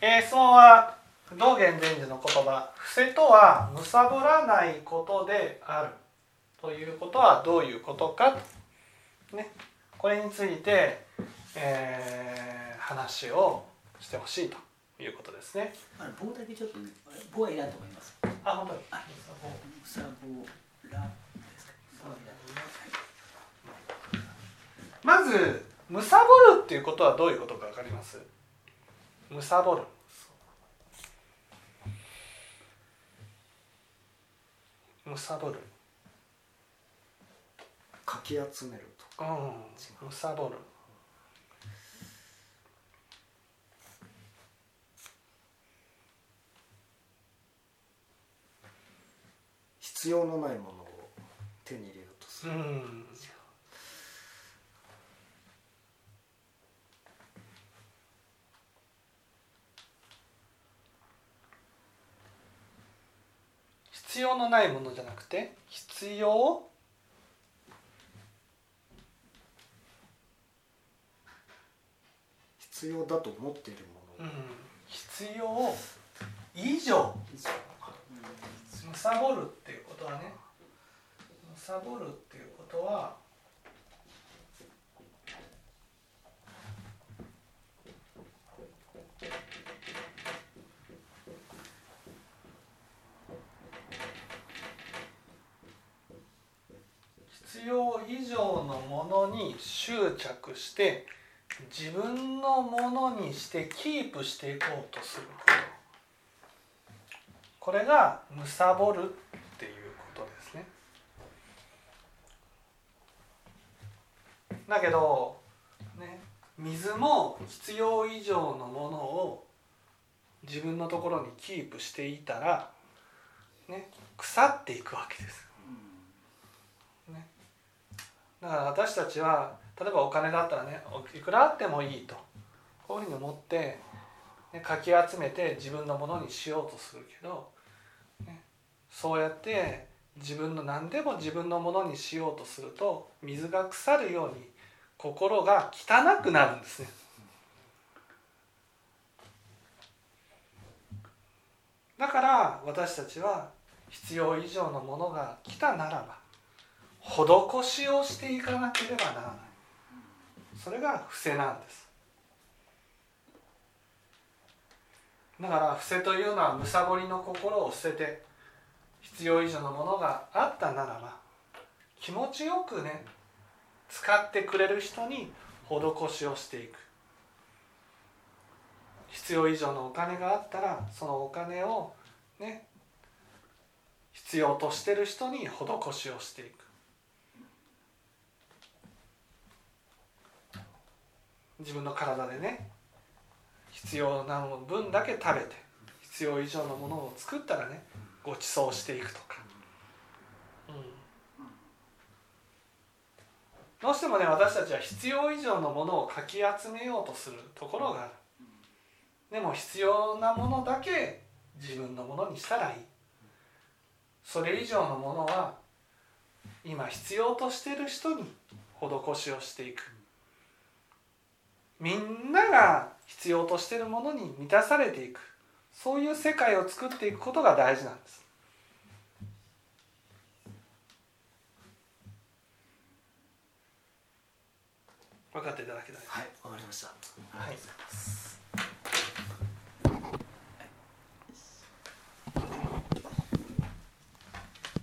えー、質問は道元禅師の言葉「伏せとは貪らないことである」ということはどういうことかね、これについて、えー、話をしてほしいということですね。あの棒だけちょっと、ね、棒はいらんと思います。あ、本当に。あ、むさぼら。まず、むさぼるっていうことはどういうことかわかります。むさぼる。むさぼる。かき集めるとか。うん。むさぼる。必要のないものを手に入れようとする、うん、必要のないものじゃなくて必要必要だと思っているもの、うん、必要以上。貪るっていうことはね。サボるっていうことは必要のものに執着して自分のものにしてキープしていこうとすることこれがむさぼるっていうことですねだけどね水も必要以上のものを自分のところにキープしていたら、ね、腐っていくわけです。だから私たちは例えばお金だったらねいくらあってもいいとこういうふうに思ってね、かき集めて自分のものにしようとするけど、ね、そうやって自分の何でも自分のものにしようとすると水が腐るように心が汚くなるんですね。だから私たちは必要以上のものが来たならば施しをしていかなければならない。それが伏せなんです。だから伏せというのはむさぼりの心を捨てて必要以上のものがあったならば気持ちよくね使ってくれる人に施しをしていく。必要以上のお金があったらそのお金をね必要としてる人に施しをしていく。自分の体でね必要な分だけ食べて必要以上のものを作ったらねご馳走していくとか、うん、どうしてもね私たちは必要以上のものをかき集めようとするところがある。でも必要なものだけ自分のものにしたらいい。それ以上のものは今必要としてる人に施しをしていく。みんなが必要としているものに満たされていく。そういう世界を作っていくことが大事なんです。分かっていただけたはい分かりました。はい